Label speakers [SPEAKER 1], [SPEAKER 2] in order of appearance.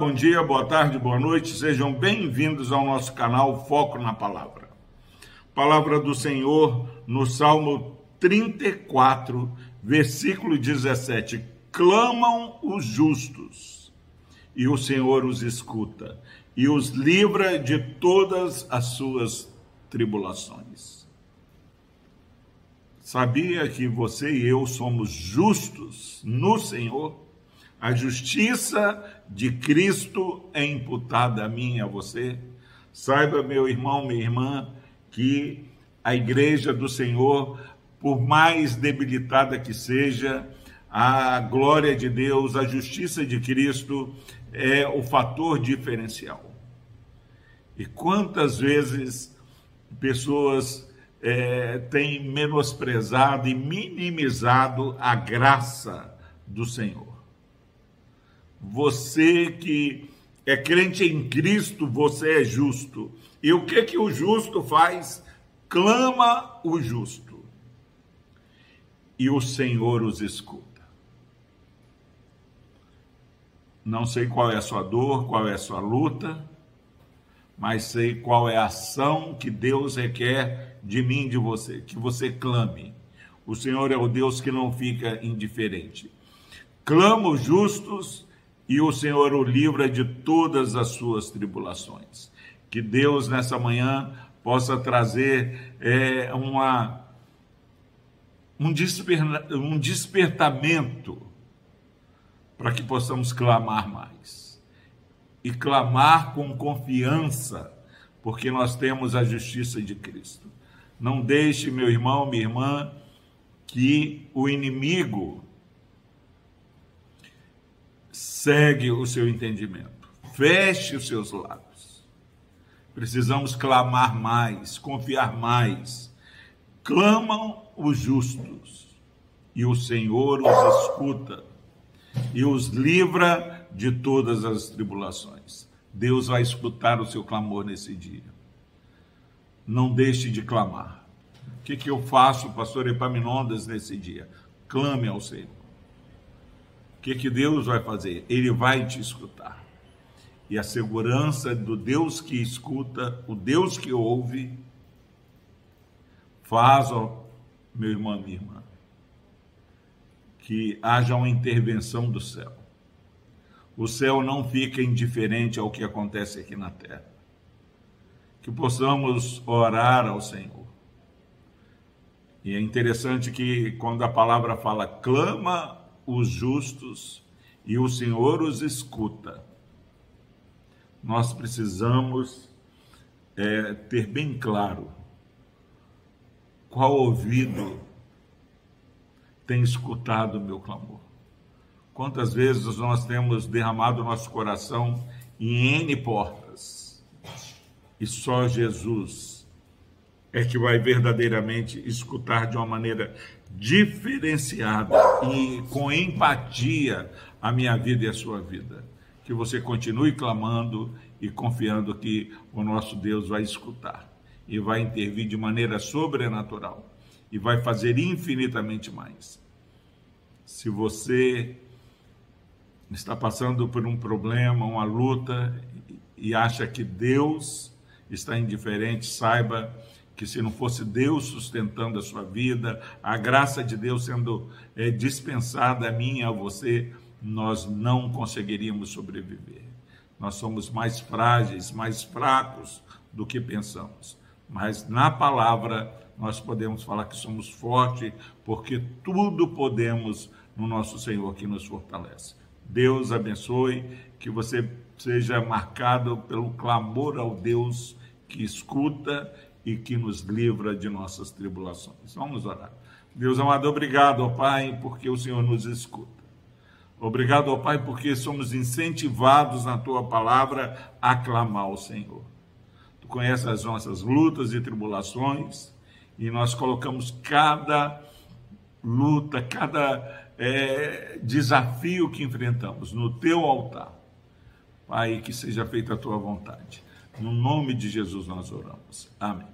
[SPEAKER 1] bom dia, boa tarde, boa noite, sejam bem-vindos ao nosso canal Foco na Palavra. Palavra do Senhor no Salmo 34, versículo 17: Clamam os justos, e o Senhor os escuta, e os livra de todas as suas tribulações. Sabia que você e eu somos justos no Senhor? A justiça de Cristo é imputada a mim e a você. Saiba, meu irmão, minha irmã, que a igreja do Senhor, por mais debilitada que seja, a glória de Deus, a justiça de Cristo é o fator diferencial. E quantas vezes pessoas é, têm menosprezado e minimizado a graça do Senhor. Você que é crente em Cristo, você é justo. E o que que o justo faz? Clama o justo. E o Senhor os escuta. Não sei qual é a sua dor, qual é a sua luta, mas sei qual é a ação que Deus requer de mim de você, que você clame. O Senhor é o Deus que não fica indiferente. Clama os justos e o Senhor o livra de todas as suas tribulações. Que Deus nessa manhã possa trazer é, uma, um, desper, um despertamento para que possamos clamar mais. E clamar com confiança, porque nós temos a justiça de Cristo. Não deixe, meu irmão, minha irmã, que o inimigo segue o seu entendimento. Feche os seus lábios. Precisamos clamar mais, confiar mais. Clamam os justos, e o Senhor os escuta e os livra de todas as tribulações. Deus vai escutar o seu clamor nesse dia. Não deixe de clamar. O que, que eu faço, pastor Epaminondas, nesse dia? Clame ao Senhor. O que, que Deus vai fazer? Ele vai te escutar. E a segurança do Deus que escuta, o Deus que ouve, faz, ó, meu irmão, minha irmã, que haja uma intervenção do céu. O céu não fica indiferente ao que acontece aqui na terra. Que possamos orar ao Senhor. E é interessante que quando a palavra fala clama os justos e o Senhor os escuta. Nós precisamos é, ter bem claro qual ouvido tem escutado o meu clamor. Quantas vezes nós temos derramado nosso coração em N portas e só Jesus é que vai verdadeiramente escutar de uma maneira diferenciada e com empatia a minha vida e a sua vida. Que você continue clamando e confiando que o nosso Deus vai escutar e vai intervir de maneira sobrenatural e vai fazer infinitamente mais. Se você está passando por um problema, uma luta e acha que Deus está indiferente, saiba que se não fosse Deus sustentando a sua vida, a graça de Deus sendo é, dispensada a mim e a você, nós não conseguiríamos sobreviver. Nós somos mais frágeis, mais fracos do que pensamos. Mas na palavra nós podemos falar que somos fortes, porque tudo podemos no nosso Senhor que nos fortalece. Deus abençoe, que você seja marcado pelo clamor ao Deus que escuta e que nos livra de nossas tribulações. Vamos orar. Deus amado, obrigado, ó Pai, porque o Senhor nos escuta. Obrigado, ó Pai, porque somos incentivados na tua palavra a clamar ao Senhor. Tu conheces as nossas lutas e tribulações e nós colocamos cada luta, cada é, desafio que enfrentamos no teu altar. Pai, que seja feita a tua vontade. No nome de Jesus nós oramos. Amém.